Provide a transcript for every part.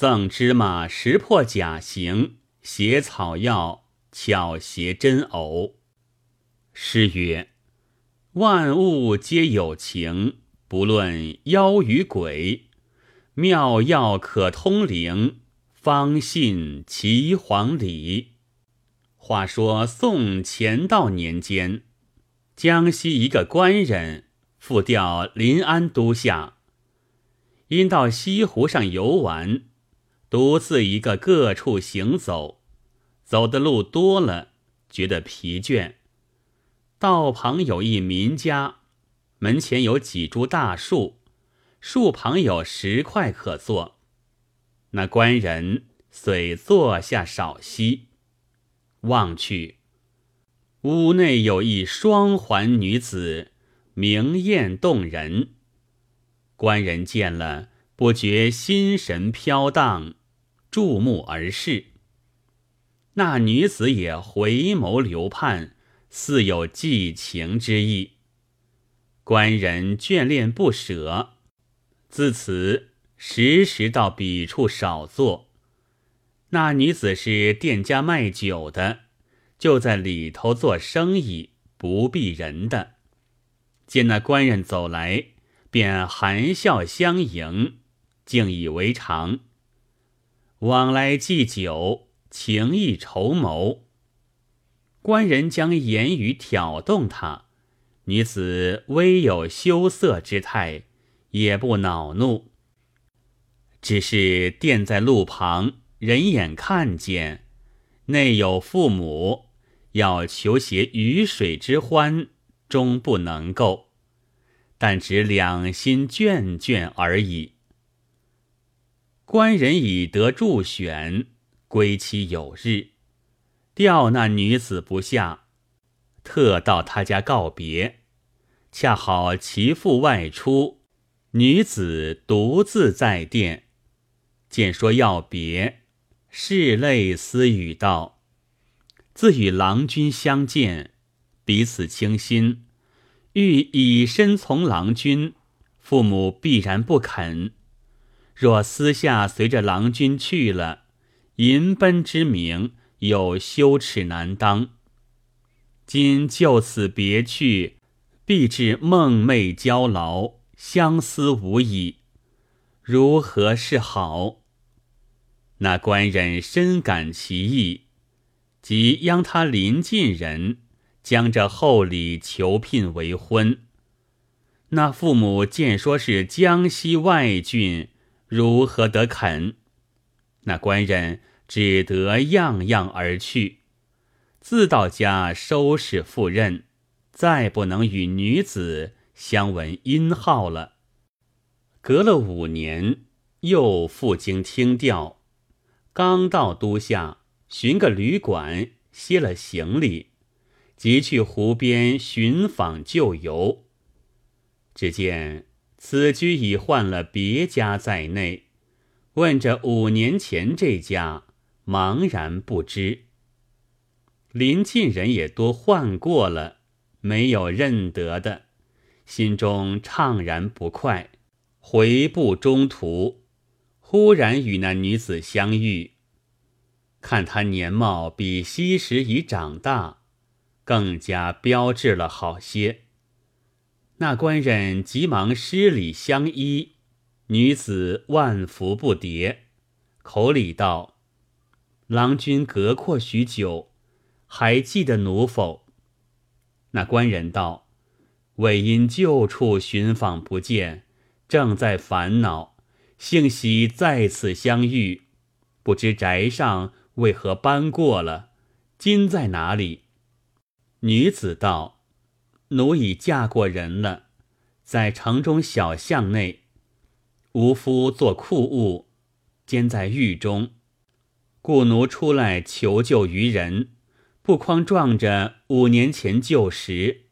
赠芝麻识破假形，写草药巧携真偶。诗曰：“万物皆有情，不论妖与鬼。妙药可通灵，方信岐黄理。”话说宋乾道年间，江西一个官人复调临安都下，因到西湖上游玩。独自一个各处行走，走的路多了，觉得疲倦。道旁有一民家，门前有几株大树，树旁有石块可坐。那官人遂坐下少息，望去，屋内有一双环女子，明艳动人。官人见了，不觉心神飘荡。注目而视，那女子也回眸流盼，似有寄情之意。官人眷恋不舍，自此时时到彼处少坐。那女子是店家卖酒的，就在里头做生意，不避人的。见那官人走来，便含笑相迎，竟以为常。往来祭酒，情意筹谋。官人将言语挑动他，女子微有羞涩之态，也不恼怒。只是垫在路旁，人眼看见，内有父母，要求携鱼水之欢，终不能够。但只两心眷眷而已。官人已得助选，归期有日，吊那女子不下，特到他家告别。恰好其父外出，女子独自在殿，见说要别，拭泪私语道：“自与郎君相见，彼此倾心，欲以身从郎君，父母必然不肯。”若私下随着郎君去了，淫奔之名有羞耻难当。今就此别去，必至梦寐交劳，相思无已，如何是好？那官人深感其意，即央他邻近人将这厚礼求聘为婚。那父母见说是江西外郡。如何得肯？那官人只得样样而去，自到家收拾赴任，再不能与女子相闻音号了。隔了五年，又赴京听调，刚到都下，寻个旅馆歇了行李，即去湖边寻访旧游。只见。此居已换了别家在内，问着五年前这家，茫然不知。临近人也多换过了，没有认得的，心中怅然不快。回步中途，忽然与那女子相遇，看她年貌比昔时已长大，更加标致了好些。那官人急忙施礼相依，女子万福不迭，口里道：“郎君隔阔许久，还记得奴否？”那官人道：“为因旧处寻访不见，正在烦恼，幸喜在此相遇，不知宅上为何搬过了？今在哪里？”女子道。奴已嫁过人了，在城中小巷内，无夫做库务，兼在狱中，故奴出来求救于人，不匡撞着五年前旧时。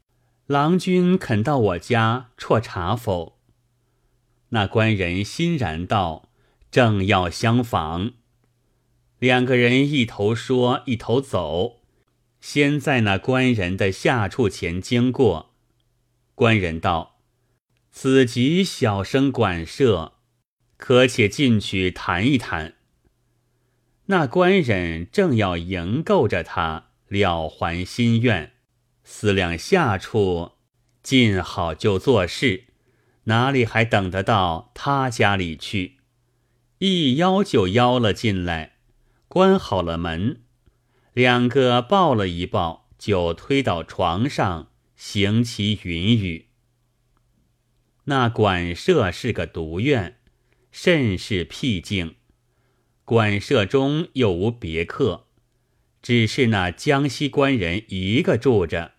郎君肯到我家啜茶否？那官人欣然道：“正要相访。”两个人一头说，一头走。先在那官人的下处前经过，官人道：“此即小生馆舍，可且进去谈一谈。”那官人正要迎购着他，了还心愿，思量下处尽好就做事，哪里还等得到他家里去？一邀就邀了进来，关好了门，两个抱了一抱，就推到床上，行其云雨。那馆舍是个独院，甚是僻静。馆舍中又无别客，只是那江西官人一个住着。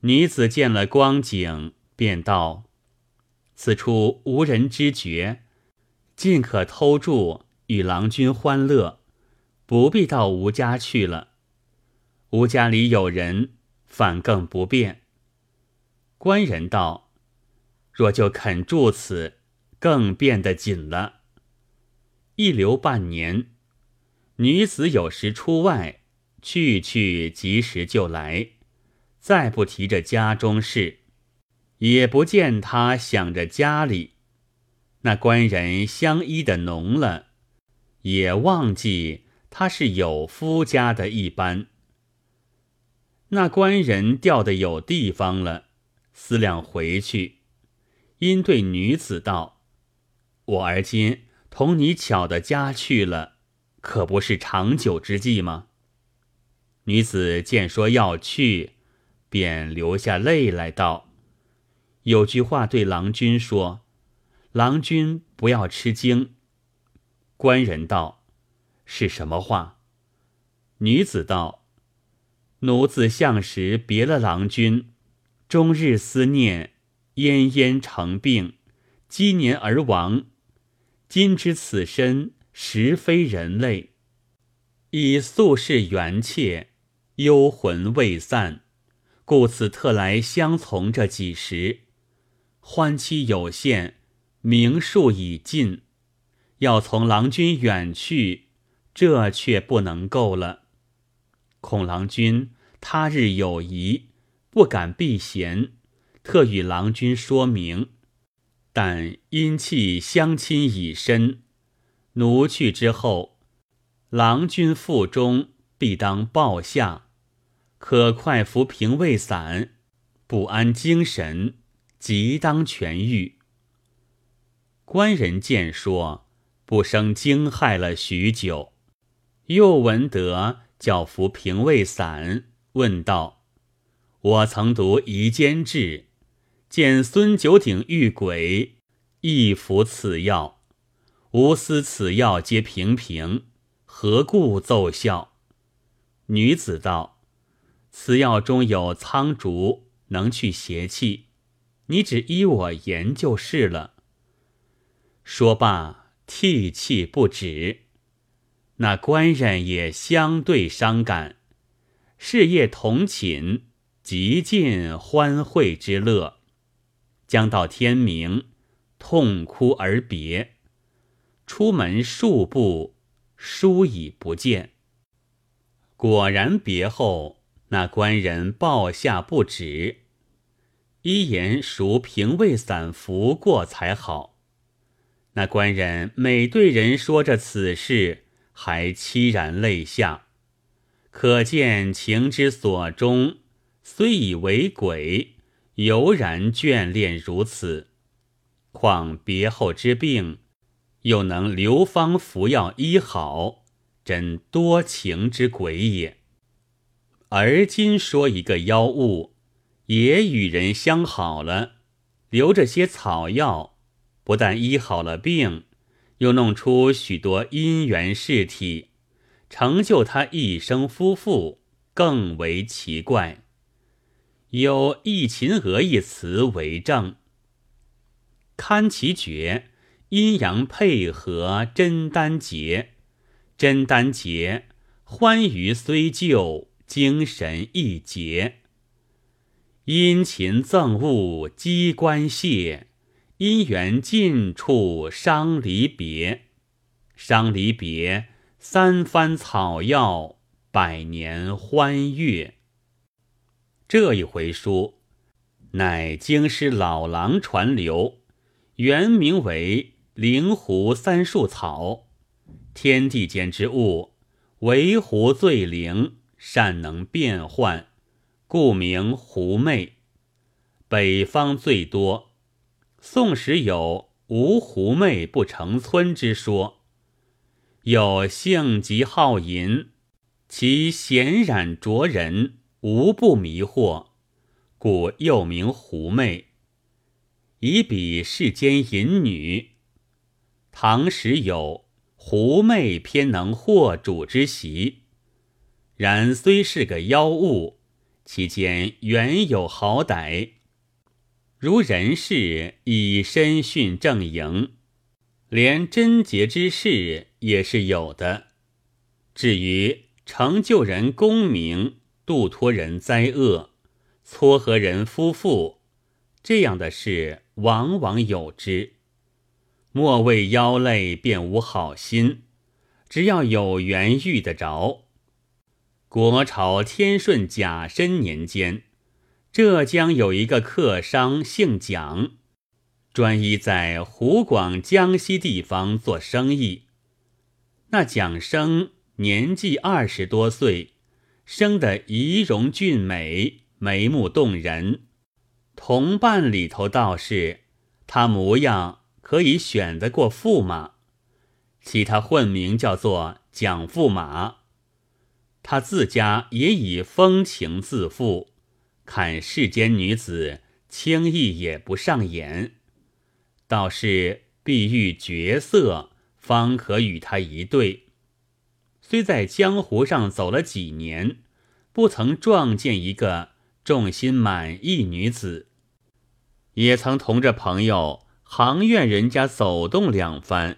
女子见了光景，便道：“此处无人知觉，尽可偷住与郎君欢乐，不必到吴家去了。吴家里有人，反更不便。”官人道。若就肯住此，更变得紧了。一留半年，女子有时出外，去去及时就来，再不提着家中事，也不见他想着家里。那官人相依的浓了，也忘记他是有夫家的一般。那官人调的有地方了，思量回去。因对女子道：“我而今同你巧的家去了，可不是长久之计吗？”女子见说要去，便流下泪来道：“有句话对郎君说，郎君不要吃惊。”官人道：“是什么话？”女子道：“奴子向时别了郎君，终日思念。”奄奄成病，积年而亡。今知此身实非人类，以宿世缘切，幽魂未散，故此特来相从这几时。欢期有限，名数已尽，要从郎君远去，这却不能够了。恐郎君他日有疑，不敢避嫌。特与郎君说明，但因弃相亲已深，奴去之后，郎君腹中必当抱下，可快服平胃散，不安精神，即当痊愈。官人见说，不生惊骇了许久，又闻得教服平胃散，问道：“我曾读《夷坚志》。”见孙九鼎遇鬼，亦服此药。吾思此药皆平平，何故奏效？女子道：“此药中有苍竹，能去邪气。你只依我言就是了。”说罢，涕泣不止。那官人也相对伤感，事业同寝，极尽欢会之乐。将到天明，痛哭而别。出门数步，书已不见。果然别后，那官人抱下不止，一言赎平胃散服过才好。那官人每对人说着此事，还凄然泪下，可见情之所钟，虽以为鬼。犹然眷恋如此，况别后之病，又能流方服药医好，真多情之鬼也。而今说一个妖物，也与人相好了，留着些草药，不但医好了病，又弄出许多姻缘事体，成就他一生夫妇，更为奇怪。有《忆秦娥》一词为证：堪其绝，阴阳配合，真丹结，真丹结，欢愉虽旧，精神亦结。殷勤赠物，机关谢，姻缘尽处，伤离别，伤离别，三番草药，百年欢悦。这一回书，乃京师老郎传流，原名为灵狐三树草，天地间之物，为狐最灵，善能变幻，故名狐媚。北方最多。宋时有“无狐媚不成村”之说，有性极好淫，其显染灼人，无不迷惑，故又名狐媚。以比世间淫女。唐时有狐媚偏能惑主之习，然虽是个妖物，其间原有好歹。如人事以身殉正营，连贞洁之事也是有的。至于成就人功名、度脱人灾厄、撮合人夫妇，这样的事往往有之。莫为妖类便无好心，只要有缘遇得着。国朝天顺甲申年间。浙江有一个客商姓蒋，专一在湖广、江西地方做生意。那蒋生年纪二十多岁，生得仪容俊美，眉目动人。同伴里头倒是他模样可以选得过驸马，其他混名叫做蒋驸马。他自家也以风情自负。看世间女子，轻易也不上眼，倒是必遇绝色，方可与他一对。虽在江湖上走了几年，不曾撞见一个重心满意女子，也曾同着朋友行院人家走动两番，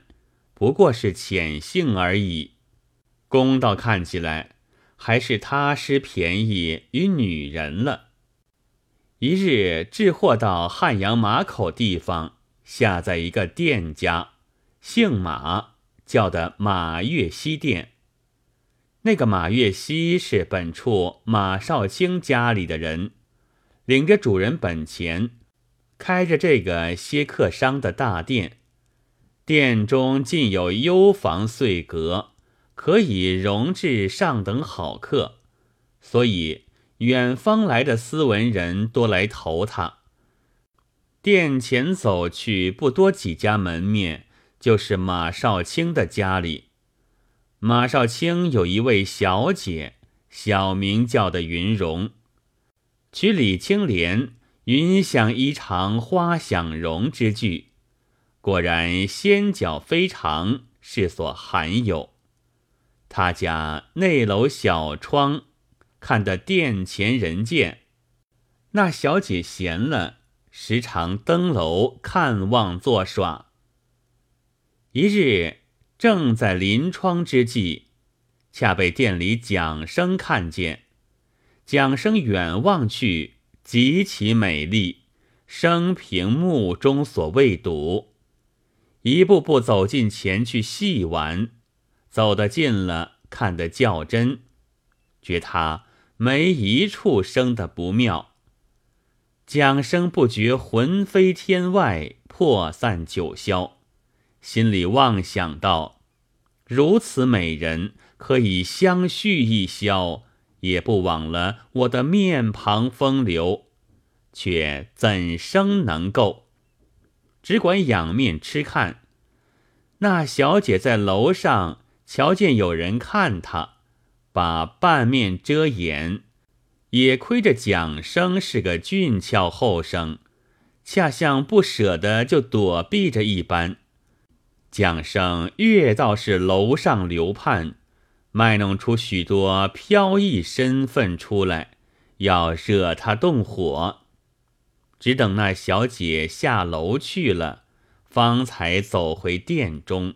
不过是浅兴而已。公道看起来，还是他失便宜于女人了。一日，置货到汉阳马口地方，下在一个店家，姓马，叫的马月西店。那个马月西是本处马少卿家里的人，领着主人本钱，开着这个歇客商的大店。店中尽有幽房碎阁，可以容置上等好客，所以。远方来的斯文人多来投他。殿前走去，不多几家门面，就是马少卿的家里。马少卿有一位小姐，小名叫的云容，娶李青莲，云想衣裳花想容之句，果然仙脚非常，是所罕有。他家内楼小窗。看得殿前人见，那小姐闲了，时常登楼看望作耍。一日正在临窗之际，恰被店里蒋生看见。蒋生远望去，极其美丽，生平目中所未睹。一步步走近前去细玩，走得近了，看得较真，觉他。没一处生的不妙，蒋生不觉魂飞天外，魄散九霄，心里妄想道：如此美人，可以相续一宵，也不枉了我的面庞风流。却怎生能够？只管仰面痴看。那小姐在楼上瞧见有人看她。把半面遮掩，也亏着蒋生是个俊俏后生，恰像不舍得就躲避着一般。蒋生越倒是楼上流盼，卖弄出许多飘逸身份出来，要惹他动火。只等那小姐下楼去了，方才走回殿中，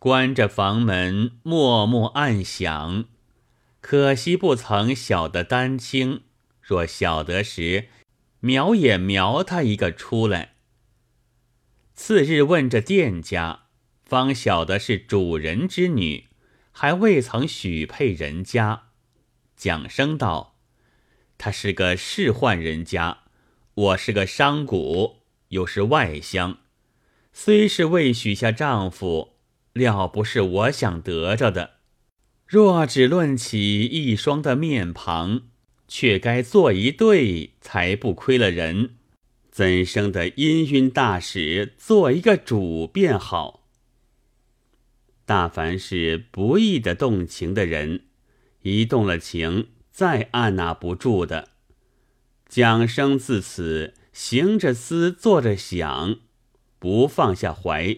关着房门，默默暗想。可惜不曾晓得丹青，若晓得时，瞄也瞄他一个出来。次日问这店家，方晓得是主人之女，还未曾许配人家。蒋生道：“他是个仕宦人家，我是个商贾，又是外乡，虽是未许下丈夫，料不是我想得着的。若只论起一双的面庞，却该做一对，才不亏了人。怎生的氤氲大使做一个主便好？大凡是不易的动情的人，一动了情，再按捺不住的。蒋生自此行着思，坐着想，不放下怀。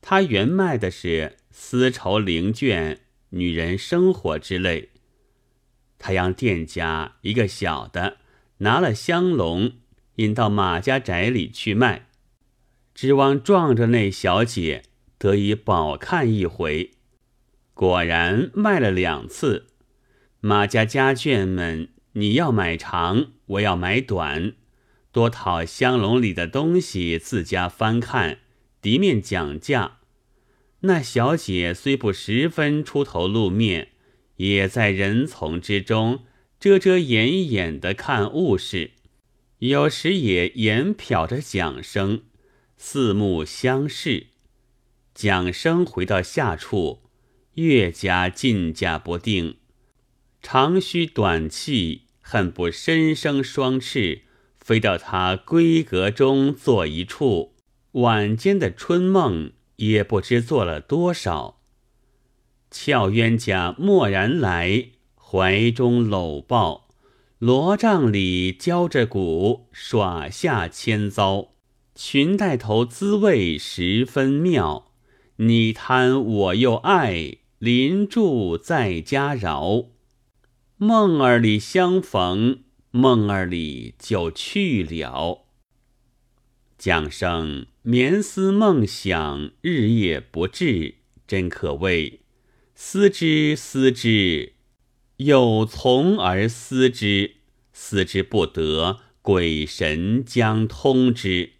他原卖的是丝绸零卷。女人生活之类，他让店家一个小的拿了香笼，引到马家宅里去卖，指望撞着那小姐得以饱看一回。果然卖了两次。马家家眷们，你要买长，我要买短，多讨香笼里的东西自家翻看，敌面讲价。那小姐虽不十分出头露面，也在人丛之中遮遮掩掩的看物事，有时也眼瞟着蒋生，四目相视。蒋生回到下处，越加进价不定，长吁短气，恨不身生双翅，飞到他闺阁中坐一处。晚间的春梦。也不知做了多少。俏冤家蓦然来，怀中搂抱，罗帐里交着鼓，耍下千遭。裙带头滋味十分妙，你贪我又爱，临住在家饶。梦儿里相逢，梦儿里就去了。蒋生眠思梦想，日夜不至，真可谓思之思之，有从而思之，思之不得，鬼神将通之。